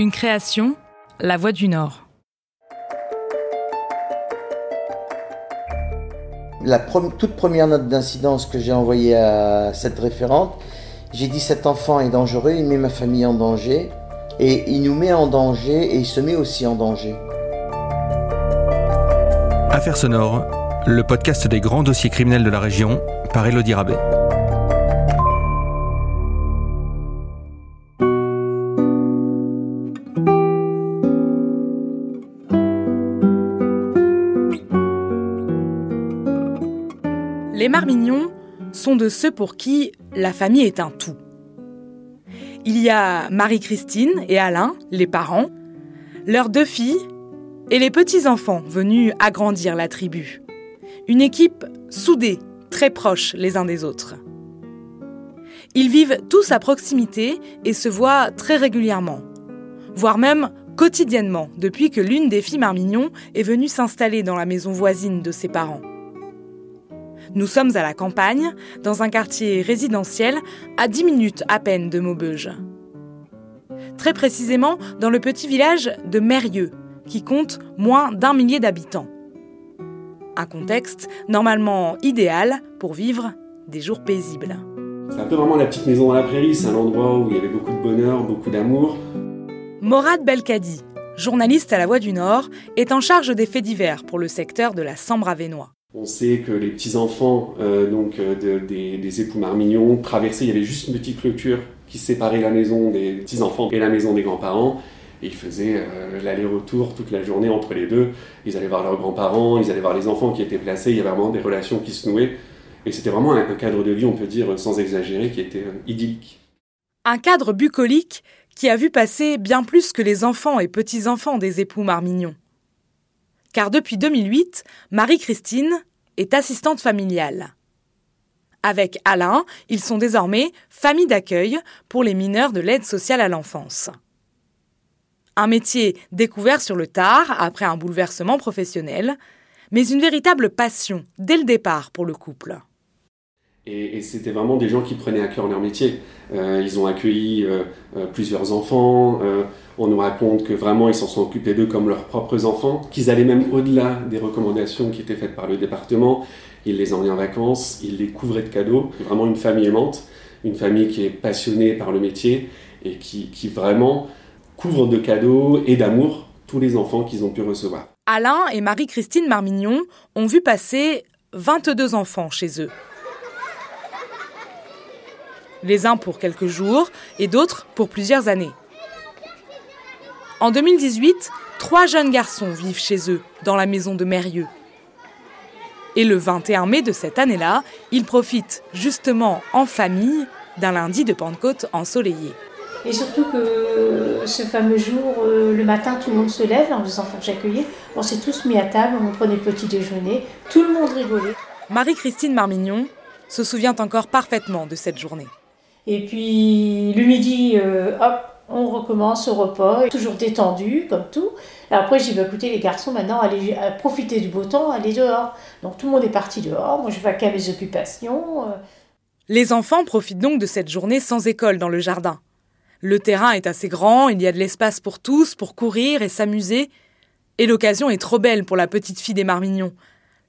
Une création, La Voix du Nord. La toute première note d'incidence que j'ai envoyée à cette référente, j'ai dit cet enfant est dangereux, il met ma famille en danger, et il nous met en danger et il se met aussi en danger. Affaires sonores, le podcast des grands dossiers criminels de la région par Elodie Rabet. De ceux pour qui la famille est un tout. Il y a Marie-Christine et Alain, les parents, leurs deux filles et les petits-enfants venus agrandir la tribu. Une équipe soudée, très proche les uns des autres. Ils vivent tous à proximité et se voient très régulièrement, voire même quotidiennement depuis que l'une des filles Marmignon est venue s'installer dans la maison voisine de ses parents. Nous sommes à la campagne, dans un quartier résidentiel, à 10 minutes à peine de Maubeuge. Très précisément dans le petit village de Mérieux, qui compte moins d'un millier d'habitants. Un contexte normalement idéal pour vivre des jours paisibles. C'est un peu vraiment la petite maison dans la prairie, c'est un endroit où il y avait beaucoup de bonheur, beaucoup d'amour. Morad Belkadi, journaliste à La Voix du Nord, est en charge des faits divers pour le secteur de la Sambre-Avenois. On sait que les petits-enfants euh, donc euh, des, époux Marmignon traversaient, il y avait juste une petite clôture qui séparait la maison des petits-enfants et la maison des grands-parents. Et ils faisaient euh, l'aller-retour toute la journée entre les deux. Ils allaient voir leurs grands-parents, ils allaient voir les enfants qui étaient placés, il y avait vraiment des relations qui se nouaient. Et c'était vraiment un, cadre de vie, on peut dire, sans exagérer, qui était idyllique. Un cadre bucolique qui a vu passer bien plus que les enfants et petits-enfants des époux Marmignon car depuis 2008, Marie-Christine est assistante familiale. Avec Alain, ils sont désormais famille d'accueil pour les mineurs de l'aide sociale à l'enfance. Un métier découvert sur le tard après un bouleversement professionnel, mais une véritable passion dès le départ pour le couple. Et, c'était vraiment des gens qui prenaient à cœur leur métier. Euh, ils ont accueilli euh, euh, plusieurs enfants. on nous raconte que vraiment ils s'en sont occupés d'eux comme leurs propres enfants, qu'ils allaient même au-delà des recommandations qui étaient faites par le département. Ils les emmenaient en vacances, ils les couvraient de cadeaux. Vraiment une famille aimante, une famille qui est passionnée par le métier et qui, qui vraiment couvre de cadeaux et d'amour tous les enfants qu'ils ont pu recevoir. Alain et Marie-Christine Marmignon ont vu passer 22 enfants chez eux les uns pour quelques jours et d'autres pour plusieurs années. En 2018, trois jeunes garçons vivent chez eux, dans la maison de Mérieux. Et le 21 mai de cette année-là, ils profitent justement en famille d'un lundi de Pentecôte ensoleillé. Et surtout que ce fameux jour, euh, le matin, tout le monde se lève en faisant faire j'accueillais. On s'est tous mis à table, on prenait petit déjeuner, tout le monde rigolait. Marie-Christine Marmignon se souvient encore parfaitement de cette journée. Et puis le midi, euh, hop, on recommence au repas, toujours détendu comme tout. Après, j'ai dit, bah, écoutez les garçons, maintenant, allez profiter du beau temps, allez dehors. Donc tout le monde est parti dehors, moi je vais à mes occupations. Euh. Les enfants profitent donc de cette journée sans école dans le jardin. Le terrain est assez grand, il y a de l'espace pour tous, pour courir et s'amuser. Et l'occasion est trop belle pour la petite fille des Marmignons,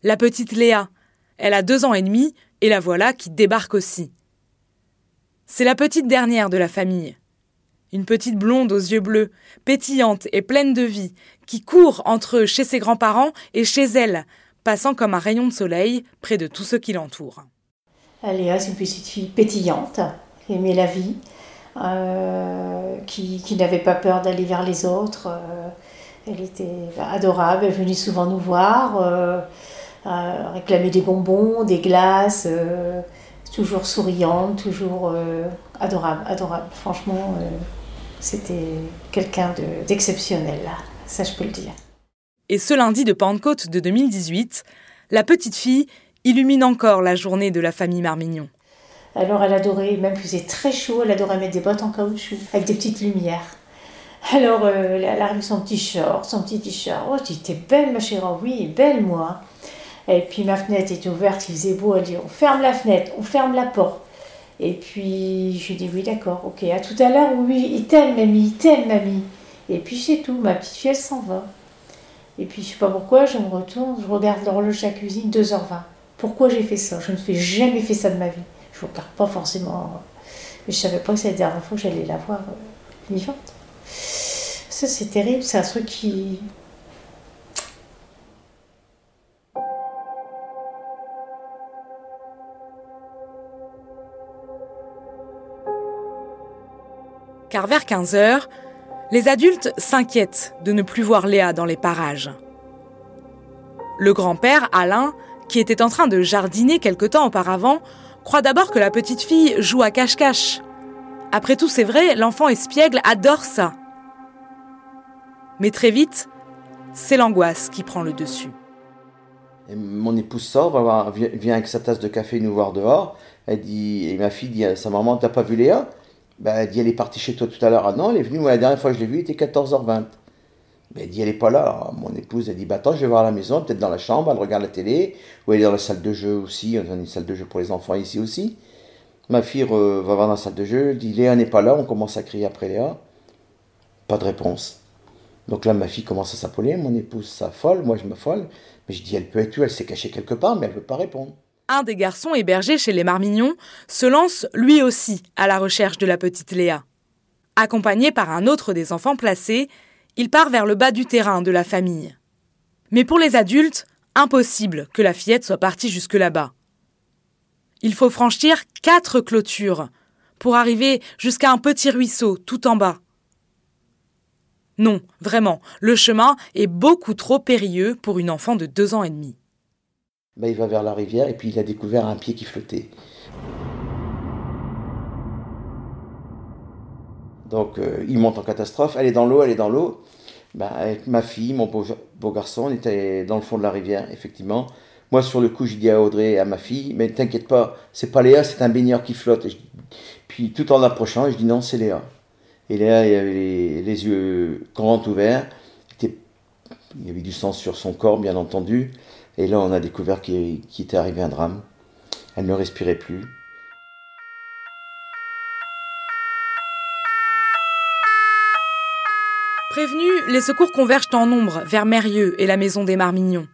la petite Léa. Elle a deux ans et demi, et la voilà qui débarque aussi. C'est la petite dernière de la famille. Une petite blonde aux yeux bleus, pétillante et pleine de vie, qui court entre chez ses grands-parents et chez elle, passant comme un rayon de soleil près de tous ceux qui l'entourent. Aléa, c'est une petite fille pétillante, aimait la vie, euh, qui, n'avait pas peur d'aller vers les autres. Euh, elle était adorable, elle venait souvent nous voir, euh, réclamer des bonbons, des glaces toujours souriante, toujours euh, adorable, adorable. Franchement, euh, c'était quelqu'un d'exceptionnel, ça je peux le dire. Et ce lundi de Pentecôte de 2018, la petite fille illumine encore la journée de la famille Marmignon. Alors elle adorait, même qu'il faisait très chaud, elle adorait mettre des bottes en caoutchouc avec des petites lumières. Alors euh, elle a remis son petit short, son petit t-shirt. Oh, tu étais belle ma chérie, oui, belle moi. Et puis ma fenêtre était ouverte, il faisait beau. Elle dit on ferme la fenêtre, on ferme la porte. Et puis je lui dis oui, d'accord, ok, à tout à l'heure, oui, il t'aime, mamie, il t'aime, mamie. Et puis c'est tout, ma petite fille, elle s'en va. Et puis je sais pas pourquoi, je me retourne, je regarde l'horloge de la cuisine, 2h20. Pourquoi j'ai fait ça? Je ne fais jamais fait ça de ma vie. Je ne regarde pas forcément. Mais je savais pas que c'était la dernière fois que j'allais la voir euh, vivante. Ça, c'est terrible, c'est un truc qui. Car vers 15 heures, les adultes s'inquiètent de ne plus voir Léa dans les parages. Le grand-père, Alain, qui était en train de jardiner quelque temps auparavant, croit d'abord que la petite fille joue à cache-cache. Après tout, c'est vrai, l'enfant espiègle adore ça. Mais très vite, c'est l'angoisse qui prend le dessus. mon épouse sort, vient avec sa tasse de café nous voir dehors. Elle dit, ma fille dit à sa maman, t'as pas vu Léa? Ben, Elle dit, elle est partie chez toi tout à l'heure. Ah non, elle est venue, moi la dernière fois que je l'ai vue, il était 14h20. Mais elle dit, elle n'est pas là. mon épouse, elle dit, bah attends, je vais voir à la maison, peut-être dans la chambre, elle regarde la télé, ou elle est dans la salle de jeu aussi, on a une salle de jeu pour les enfants ici aussi. Ma fille va voir dans la salle de jeu, elle dit, Léa n'est pas là, on commence à crier après Léa. Pas de réponse. Donc là, ma fille commence à s'appeler, mon épouse s'affole, moi je m'affole. Mais je dis, elle peut être où? Elle s'est cachée quelque part, mais elle ne veut pas répondre. Un des garçons hébergés chez les Marmignons se lance lui aussi à la recherche de la petite Léa. Accompagné par un autre des enfants placés, il part vers le bas du terrain de la famille. Mais pour les adultes, impossible que la fillette soit partie jusque là-bas. Il faut franchir quatre clôtures pour arriver jusqu'à un petit ruisseau tout en bas. Non, vraiment, le chemin est beaucoup trop périlleux pour une enfant de deux ans et demi. Ben, il va vers la rivière et puis il a découvert un pied qui flottait. Donc euh, il monte en catastrophe, elle est dans l'eau, elle est dans l'eau. Ben, avec ma fille, mon beau, garçon, on était dans le fond de la rivière, effectivement. Moi, sur le coup, je dis à Audrey et à ma fille, mais t'inquiète pas, c'est pas Léa, c'est un baigneur qui flotte. puis tout en approchant, je dis non, c'est Léa. Et Léa, il avait les, yeux grands ouverts. Il, y avait du sang sur son corps, bien entendu. Et là, on a découvert qu'il était arrivé un drame. Elle ne respirait plus. Prévenus, les secours convergent en nombre vers Mérieux et la maison des Marmignons.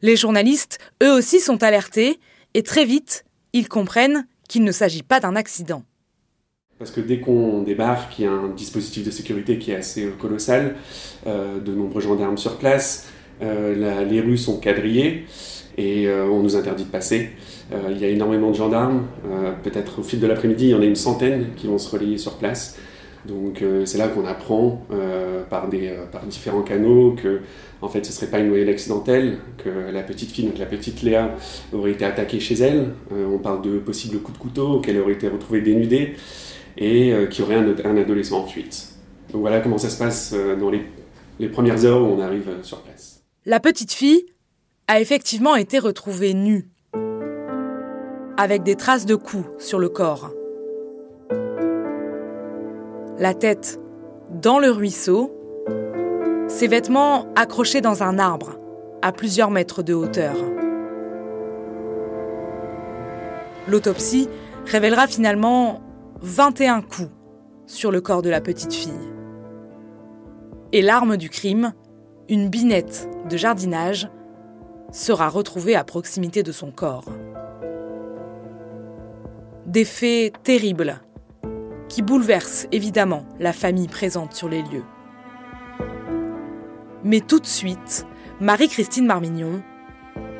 Les journalistes, eux aussi, sont alertés et très vite, ils comprennent qu'il ne s'agit pas d'un accident. Parce que dès qu'on débarque, il y a un dispositif de sécurité qui est assez colossal, euh, de nombreux gendarmes sur place, euh, les rues sont quadrillées et euh, on nous interdit de passer. il y a énormément de gendarmes, peut-être au fil de l'après-midi, il y en a une centaine qui vont se relayer sur place. Donc euh, c'est là qu'on apprend euh, par, des, euh, par différents canaux que en fait ce serait pas une noyade accidentelle, que la petite fille, donc la petite Léa, aurait été attaquée chez elle. on parle de possibles coups de couteau, qu'elle aurait été retrouvée dénudée et qu'il y aurait un, adolescent en fuite. Donc voilà comment ça se passe dans les, les premières heures où on arrive sur place. La petite fille a effectivement été retrouvée nue, avec des traces de coups sur le corps la tête dans le ruisseau, ses vêtements accrochés dans un arbre à plusieurs mètres de hauteur. L'autopsie révélera finalement 21 coups sur le corps de la petite fille. Et l'arme du crime, une binette de jardinage, sera retrouvée à proximité de son corps. Des faits terribles qui bouleverse évidemment la famille présente sur les lieux. Mais tout de suite, Marie-Christine Marmignon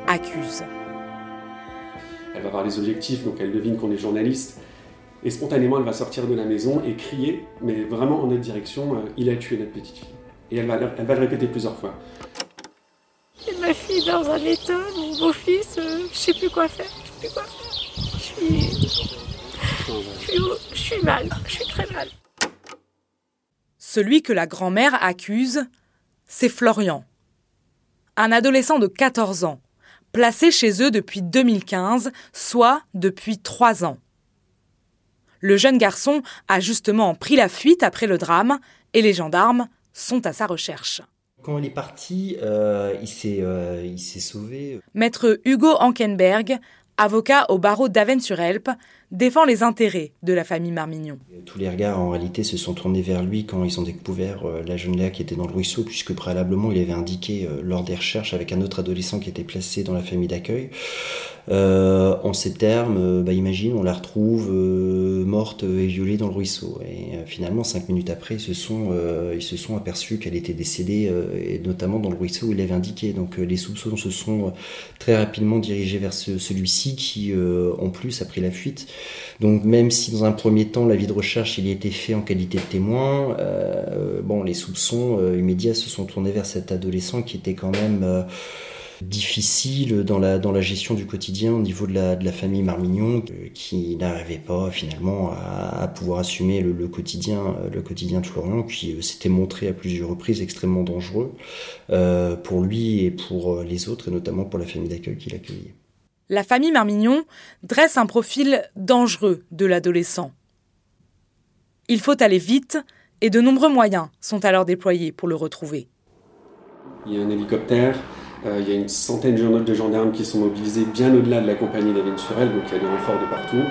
accuse. Elle va voir les objectifs, donc elle devine qu'on est journaliste, et spontanément elle va sortir de la maison et crier, mais vraiment en notre direction, euh, il a tué notre petite fille. Et elle va, elle va le répéter plusieurs fois. Et ma fille dans un état, mon beau-fils, euh, je sais plus quoi faire, je sais plus quoi faire. Je suis je suis, mal, je suis très mal. Celui que la grand-mère accuse, c'est Florian. Un adolescent de 14 ans, placé chez eux depuis 2015, soit depuis 3 ans. Le jeune garçon a justement pris la fuite après le drame et les gendarmes sont à sa recherche. Quand il est parti, euh, euh, il s'est sauvé. Maître Hugo Ankenberg, avocat au barreau d'Aven-sur-Helpe, défend les intérêts de la famille Marmignon. Tous les regards en réalité se sont tournés vers lui quand ils ont découvert euh, la jeune Léa qui était dans le ruisseau, puisque préalablement il avait indiqué euh, lors des recherches avec un autre adolescent qui était placé dans la famille d'accueil. Euh, en ces termes, bah, imagine, on la retrouve morte et violée dans le ruisseau. Et finalement, cinq minutes après, ils se sont, ils se sont aperçus qu'elle était décédée, et notamment dans le ruisseau où il avait indiqué. Donc les soupçons se sont très rapidement dirigés vers celui-ci qui, en plus, a pris la fuite. Donc même si dans un premier temps l'avis de recherche il a été fait en qualité de témoin, euh, bon les soupçons euh, immédiats se sont tournés vers cet adolescent qui était quand même euh, difficile dans la, dans la gestion du quotidien au niveau de la, de la famille Marmignon, qui n'arrivait pas finalement à, pouvoir assumer le, quotidien, le quotidien de Florian, qui s'était montré à plusieurs reprises extrêmement dangereux pour lui et pour les autres, et notamment pour la famille d'accueil qui l'accueillait la famille Marmignon dresse un profil dangereux de l'adolescent. Il faut aller vite et de nombreux moyens sont alors déployés pour le retrouver. Il y a un hélicoptère, euh, il y a une centaine de gendarmes qui sont mobilisés bien au-delà de la compagnie d'Avine Surel, donc il y a des renforts de partout.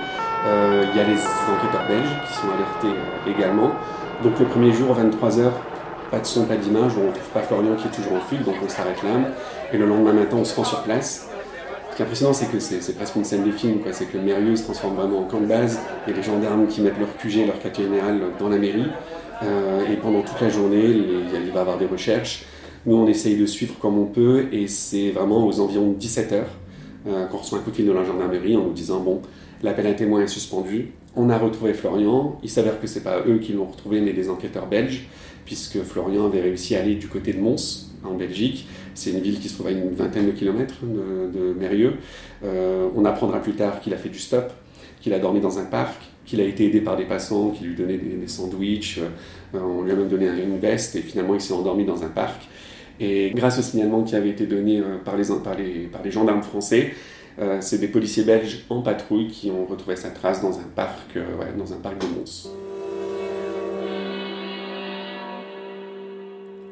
Euh, il y a les enquêteurs belges qui sont alertés euh, également. Donc le premier jour, 23h, pas de son, pas d'image, on ne trouve pas Florian qui est toujours en fuite, donc on s'arrête là. Et le lendemain matin, on se rend sur place. Ce qui est impressionnant, c'est que c'est presque une scène de film. C'est que Mérieux se transforme vraiment en camp de base. A les gendarmes qui mettent leur QG, leur quartier général dans la mairie. Euh, et pendant toute la journée, il va y avoir des recherches. Nous, on essaye de suivre comme on peut. Et c'est vraiment aux environs de 17 heures euh, qu'on reçoit un coup de fil de la gendarmerie en nous disant Bon, l'appel à témoin est suspendu. On a retrouvé Florian. Il s'avère que c'est pas eux qui l'ont retrouvé, mais des enquêteurs belges, puisque Florian avait réussi à aller du côté de Mons, en Belgique. C'est une ville qui se trouve à une vingtaine de kilomètres de, Mérieux. Euh, on apprendra plus tard qu'il a fait du stop, qu'il a dormi dans un parc, qu'il a été aidé par des passants qui lui donnaient des, sandwichs. Euh, on lui a même donné une veste et finalement il s'est endormi dans un parc. Et grâce au signalement qui avait été donné euh, par les, gendarmes français, c'est des policiers belges en patrouille qui ont retrouvé sa trace dans un parc, dans un parc de Mons.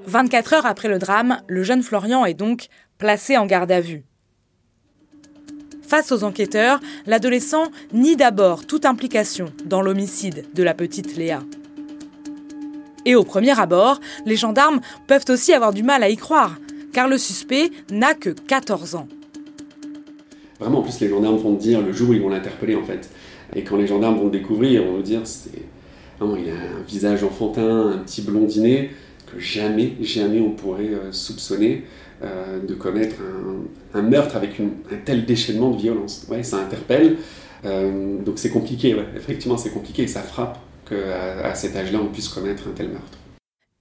24 heures après le drame, le jeune Florian est donc placé en garde à vue. Face aux enquêteurs, l'adolescent nie d'abord toute implication dans l'homicide de la petite Léa. Et au premier abord, les gendarmes peuvent aussi avoir du mal à y croire, car le suspect n'a que 14 ans. Vraiment, en plus, les gendarmes vont dire le jour où ils vont l'interpeller, en fait. Et quand les gendarmes vont le découvrir, ils vont dire c'est. il a un visage enfantin, un petit blondinet jamais, jamais on pourrait euh, soupçonner euh, de commettre un, meurtre avec un tel déchaînement de violence. Ouais, ça interpelle. Euh, donc c'est compliqué, effectivement c'est compliqué ça frappe qu'à à cet âge-là on puisse commettre un tel meurtre.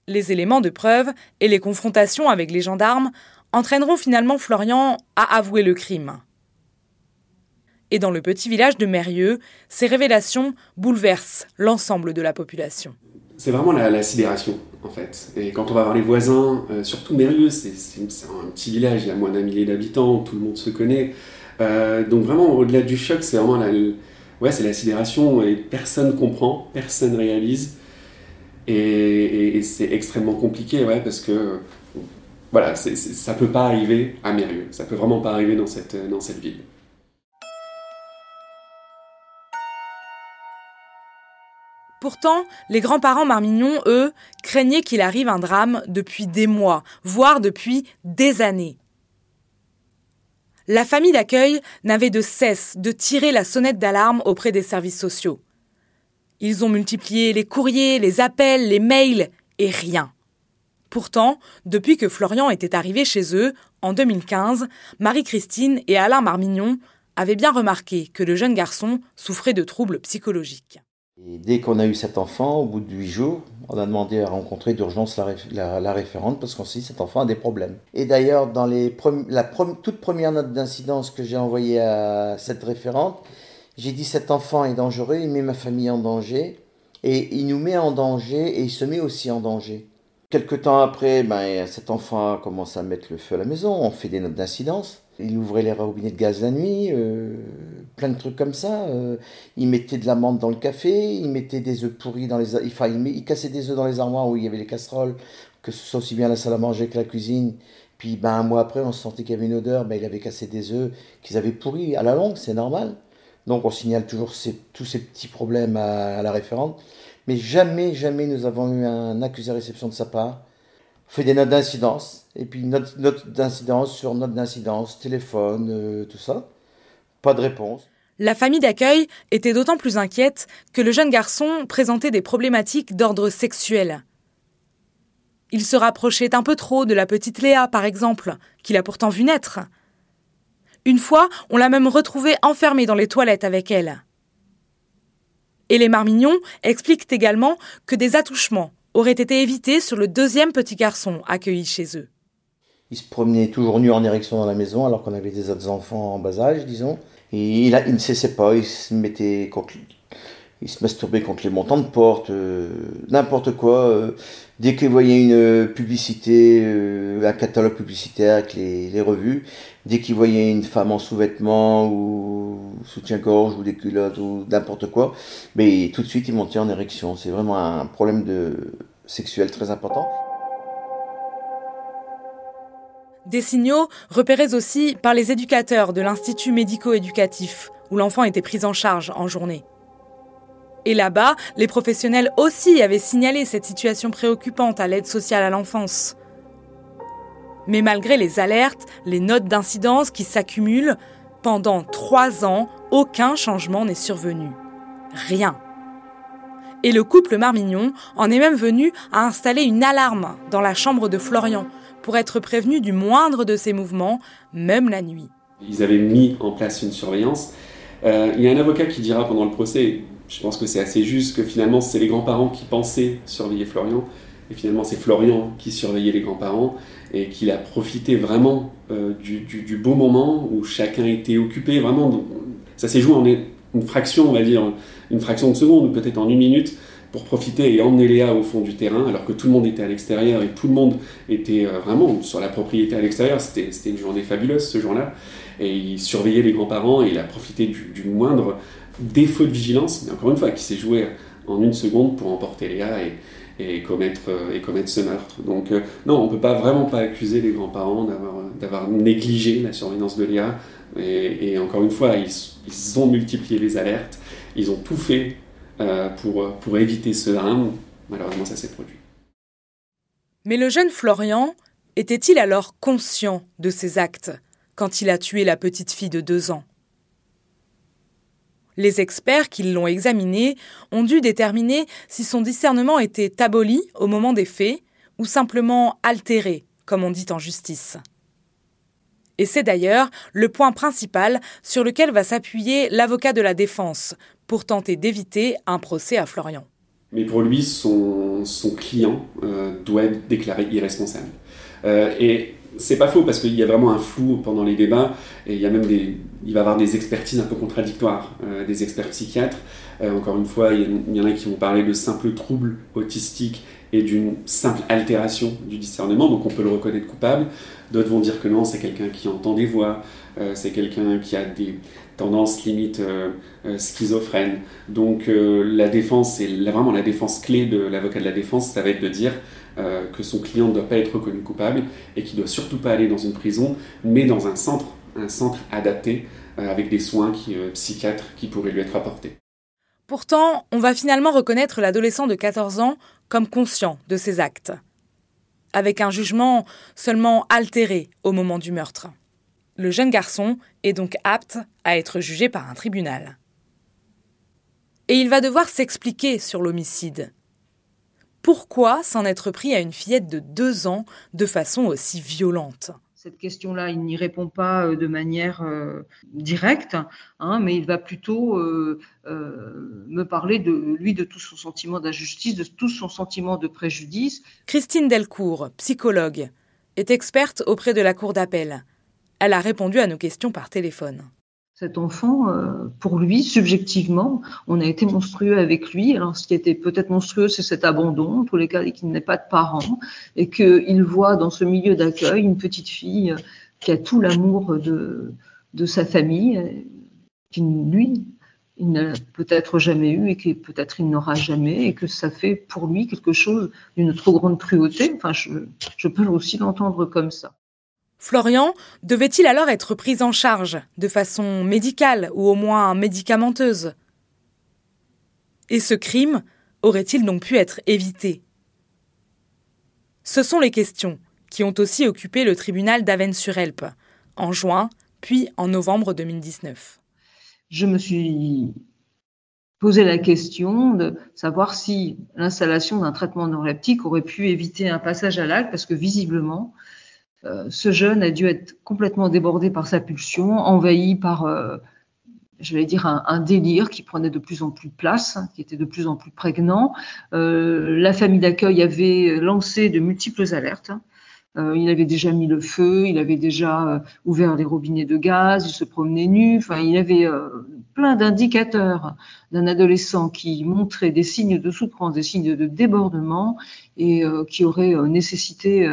Les éléments de preuve et les confrontations avec les gendarmes entraîneront finalement Florian à avouer le crime. Et dans le petit village de Mérieux, ces révélations bouleversent l'ensemble de la population c'est vraiment la, sidération, en fait. Et quand on va voir les voisins, euh, surtout Mérieux, c'est un petit village, il y a moins d'un millier d'habitants, tout le monde se connaît. Euh, donc vraiment, au-delà du choc, c'est vraiment la, ouais, c'est la sidération et personne comprend, personne réalise. Et, c'est extrêmement compliqué, ouais, parce que voilà, ça peut pas arriver à Mérieux, ça peut vraiment pas arriver dans cette, dans cette ville. Pourtant, les grands-parents Marmignon, eux, craignaient qu'il arrive un drame depuis des mois, voire depuis des années. La famille d'accueil n'avait de cesse de tirer la sonnette d'alarme auprès des services sociaux. Ils ont multiplié les courriers, les appels, les mails, et rien. Pourtant, depuis que Florian était arrivé chez eux, en 2015, Marie-Christine et Alain Marmignon avaient bien remarqué que le jeune garçon souffrait de troubles psychologiques dès qu'on a eu cet enfant, au bout de huit jours, on a demandé à rencontrer d'urgence la, référente parce qu'on s'est dit cet enfant a des problèmes. Et d'ailleurs, dans les la toute première note d'incidence que j'ai envoyée à cette référente, j'ai dit cet enfant est dangereux, il met ma famille en danger et il nous met en danger et il se met aussi en danger. Quelque temps après, ben, cet enfant a commencé à mettre le feu à la maison, on fait des notes d'incidence. Il ouvrait les robinets de gaz la nuit, euh, plein de trucs comme ça. Euh, il mettait de la menthe dans le café, il mettait des œufs pourris dans les... Enfin, il, il cassait des œufs dans les armoires où il y avait les casseroles, que ce soit aussi bien la salle à manger que la cuisine. Puis ben, un mois après, on sentait qu'il y avait une odeur, ben, il avait cassé des œufs qu'ils avaient pourris. À la longue, c'est normal. Donc on signale toujours tous ces petits problèmes à, la référente. Mais jamais, jamais nous avons eu un accusé réception de sa part. Fait des notes d'incidence, et puis note, d'incidence sur note d'incidence, téléphone, euh, tout ça. Pas de réponse. La famille d'accueil était d'autant plus inquiète que le jeune garçon présentait des problématiques d'ordre sexuel. Il se rapprochait un peu trop de la petite Léa, par exemple, qu'il a pourtant vu naître. Une fois, on l'a même retrouvé enfermé dans les toilettes avec elle. Et les Marmignons expliquent également que des attouchements auraient été évités sur le deuxième petit garçon accueilli chez eux. Il se promenait toujours nu en érection dans la maison alors qu'on avait des autres enfants en bas âge, disons. Et il, ne cessait pas, il se mettait il se masturbait contre les montants de porte, euh, n'importe quoi. Euh, dès qu'il voyait une publicité, euh, un catalogue publicitaire avec les, revues, dès qu'il voyait une femme en sous-vêtements ou soutien-gorge ou des culottes ou n'importe quoi, mais tout de suite il montait en érection. C'est vraiment un problème de sexuel très important. Des signaux repérés aussi par les éducateurs de l'Institut médico-éducatif, où l'enfant était pris en charge en journée. Et là-bas, les professionnels aussi avaient signalé cette situation préoccupante à l'aide sociale à l'enfance. Mais malgré les alertes, les notes d'incidence qui s'accumulent, pendant trois ans, aucun changement n'est survenu. Rien. Et le couple Marmignon en est même venu à installer une alarme dans la chambre de Florian pour être prévenu du moindre de ses mouvements, même la nuit. Ils avaient mis en place une surveillance. Euh, il y a un avocat qui dira pendant le procès, je pense que c'est assez juste que finalement c'est les grands-parents qui pensaient surveiller Florian, et finalement c'est Florian qui surveillait les grands-parents, et qu'il a profité vraiment euh, du, beau moment où chacun était occupé, vraiment, ça s'est joué en une fraction, on va dire, une fraction de seconde, ou peut-être en une minute, pour profiter et emmener Léa au fond du terrain, alors que tout le monde était à l'extérieur et tout le monde était euh, vraiment sur la propriété à l'extérieur. C'était une journée fabuleuse ce jour-là. Et il surveillait les grands-parents et il a profité du moindre défaut de vigilance, mais encore une fois, qui s'est joué en une seconde pour emporter Léa et, et, commettre, euh, et commettre ce meurtre. Donc euh, non, on ne peut pas vraiment pas accuser les grands-parents d'avoir négligé la surveillance de Léa. Et, encore une fois, ils, ont multiplié les alertes, ils ont tout fait euh, pour, éviter ce. Malheureusement, ça s'est produit. Mais le jeune Florian était-il alors conscient de ses actes quand il a tué la petite fille de deux ans? Les experts qui l'ont examiné ont dû déterminer si son discernement était aboli au moment des faits ou simplement altéré, comme on dit en justice. Et c'est d'ailleurs le point principal sur lequel va s'appuyer l'avocat de la défense pour tenter d'éviter un procès à Florian. Mais pour lui, son, client euh, doit être déclaré irresponsable. Euh, et c'est pas faux parce qu'il y a vraiment un flou pendant les débats et il y a même des, il va avoir des expertises un peu contradictoires, euh, des experts psychiatres. Euh, encore une fois, il y, en a qui vont parler de simples troubles autistiques et d'une simple altération du discernement, donc on peut le reconnaître coupable. D'autres vont dire que non, c'est quelqu'un qui entend des voix, c'est quelqu'un qui a des tendances limite schizophrènes. Donc la défense, c'est vraiment la défense clé de l'avocat de la défense, ça va être de dire euh, que son client ne doit pas être reconnu coupable et qu'il ne doit surtout pas aller dans une prison, mais dans un centre, un centre adapté euh, avec des soins qui, euh, psychiatres qui pourraient lui être apportés. Pourtant, on va finalement reconnaître l'adolescent de 14 ans comme conscient de ses actes, avec un jugement seulement altéré au moment du meurtre. Le jeune garçon est donc apte à être jugé par un tribunal. Et il va devoir s'expliquer sur l'homicide. Pourquoi s'en être pris à une fillette de deux ans de façon aussi violente? Cette question-là, il n'y répond pas euh, de manière euh, directe, hein, mais il va plutôt euh, me parler de lui, de tout son sentiment d'injustice, de tout son sentiment de préjudice. Christine Delcourt, psychologue, est experte auprès de la Cour d'appel. Elle a répondu à nos questions par téléphone cet enfant, euh, pour lui, subjectivement, on a été monstrueux avec lui. Alors, ce qui était peut-être monstrueux, c'est cet abandon, en tous les cas, qu'il n'ait pas de parents, et qu'il voit dans ce milieu d'accueil une petite fille qui a tout l'amour de, de sa famille, qui, lui, il n'a peut-être jamais eu et que peut-être il n'aura jamais, et que ça fait pour lui quelque chose d'une trop grande cruauté. Enfin, je, je peux aussi l'entendre comme ça. Florian devait-il alors être pris en charge de façon médicale ou au moins médicamenteuse? Et ce crime aurait-il donc pu être évité? Ce sont les questions qui ont aussi occupé le tribunal d'Avennes-sur-Helpe en juin puis en novembre 2019. Je me suis posé la question de savoir si l'installation d'un traitement neuroleptique aurait pu éviter un passage à l'acte, parce que visiblement, euh, ce jeune a dû être complètement débordé par sa pulsion, envahi par, euh, je vais dire, un, délire qui prenait de plus en plus place, hein, qui était de plus en plus prégnant. Euh, la famille d'accueil avait lancé de multiples alertes. Hein. il avait déjà mis le feu, il avait déjà ouvert les robinets de gaz, il se promenait nu. Enfin, il avait plein d'indicateurs d'un adolescent qui montrait des signes de souffrance, des signes de débordement et qui aurait nécessité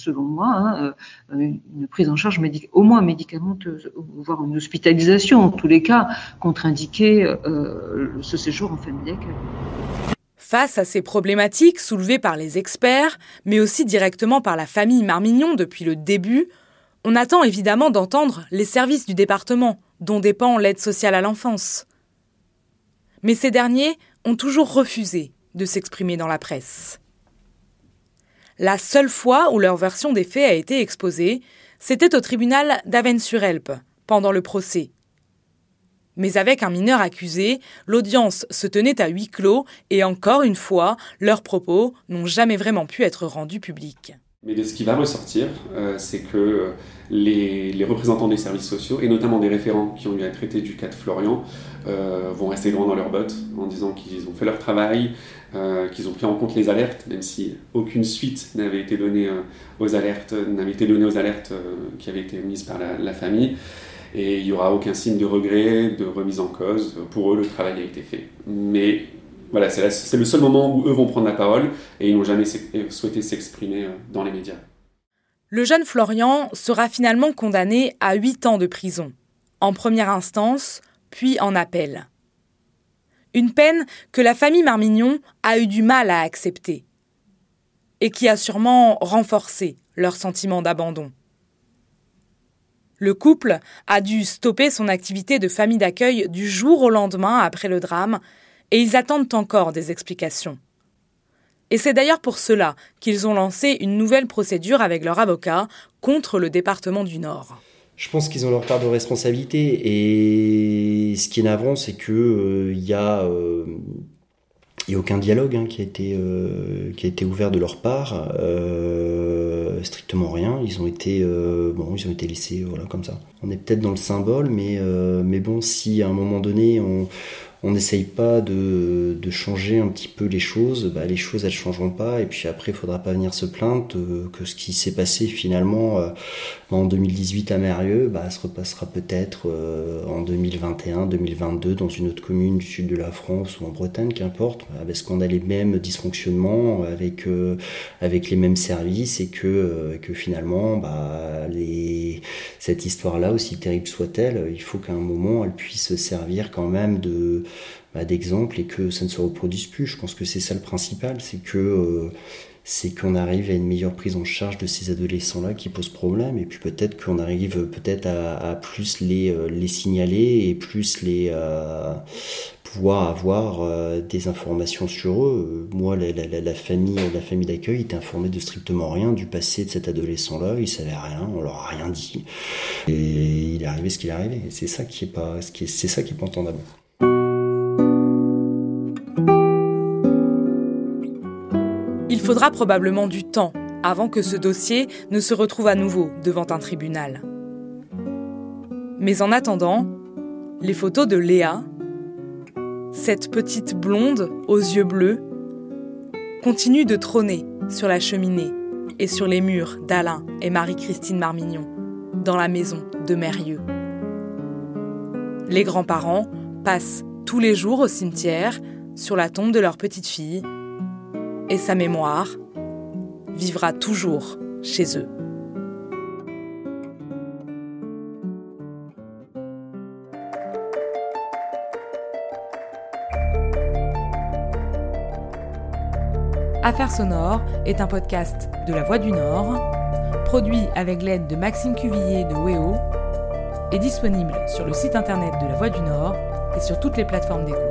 selon moi, hein, euh, une prise en charge au moins médicamenteuse, voire une hospitalisation, en tous les cas, contre-indiquer euh, ce séjour en famille d'accueil. Face à ces problématiques soulevées par les experts, mais aussi directement par la famille Marmignon depuis le début, on attend évidemment d'entendre les services du département, dont dépend l'aide sociale à l'enfance. Mais ces derniers ont toujours refusé de s'exprimer dans la presse. La seule fois où leur version des faits a été exposée, c'était au tribunal d'Avennes-sur-Helpe, pendant le procès. Mais avec un mineur accusé, l'audience se tenait à huis clos et encore une fois, leurs propos n'ont jamais vraiment pu être rendus publics. Mais ce qui va ressortir, euh, c'est que euh, les, représentants des services sociaux, et notamment des référents qui ont eu à traiter du cas de Florian, euh, vont rester droits dans leurs bottes en disant qu'ils ont fait leur travail, qu'ils ont pris en compte les alertes, même si aucune suite n'avait été donnée aux alertes, n'avait été donnée aux alertes qui avaient été mises par la, la famille. Et il n'y aura aucun signe de regret, de remise en cause. Pour eux, le travail a été fait. Mais voilà, c'est le seul moment où eux vont prendre la parole et ils n'ont jamais souhaité s'exprimer euh, dans les médias. Le jeune Florian sera finalement condamné à 8 ans de prison, en première instance, puis en appel. Une peine que la famille Marmignon a eu du mal à accepter et qui a sûrement renforcé leur sentiment d'abandon. Le couple a dû stopper son activité de famille d'accueil du jour au lendemain après le drame et ils attendent encore des explications. Et c'est d'ailleurs pour cela qu'ils ont lancé une nouvelle procédure avec leur avocat contre le département du Nord. Je pense qu'ils ont leur part de responsabilité et ce qui est navrant, c'est que il euh, y a euh, a aucun dialogue hein, qui a été euh, qui a été ouvert de leur part, strictement rien. Ils ont été bon, ils ont été laissés voilà comme ça. On est peut-être dans le symbole, mais mais bon, si à un moment donné on on n'essaye pas de, changer un petit peu les choses, bah, les choses elles changeront pas. Et puis après il faudra pas venir se plaindre que ce qui s'est passé finalement euh, en 2018 à Mérieux bah, se repassera peut-être euh, en 2021, 2022 dans une autre commune du sud de la France ou en Bretagne, qu'importe, parce qu'on a les mêmes dysfonctionnements avec euh, avec les mêmes services et que que finalement bah, les, cette histoire-là aussi terrible soit-elle, il faut qu'à un moment elle puisse servir quand même de bah, d'exemple et que ça ne se reproduise plus. Je pense que c'est ça le principal, c'est que euh, c'est qu'on arrive à une meilleure prise en charge de ces adolescents-là qui posent problème et puis peut-être qu'on arrive peut-être à, plus les, euh, les signaler et plus les euh, pouvoir avoir des informations sur eux. Moi, la, la, famille, la famille d'accueil était informée de strictement rien du passé de cet adolescent-là. Il savait rien, on leur a rien dit et il est arrivé ce qu'il est arrivé. C'est ça qui est pas, c'est ça qui est pas entendable. Faudra probablement du temps avant que ce dossier ne se retrouve à nouveau devant un tribunal. Mais en attendant, les photos de Léa, cette petite blonde aux yeux bleus, continuent de trôner sur la cheminée et sur les murs d'Alain et Marie-Christine Marmignon, dans la maison de Mérieux. Les grands-parents passent tous les jours au cimetière sur la tombe de leur petite fille et sa mémoire vivra toujours chez eux. Affaires sonores est un podcast de La Voix du Nord, produit avec l'aide de Maxime Cuvillier de WEO, est disponible sur le site internet de La Voix du Nord et sur toutes les plateformes d'écoute.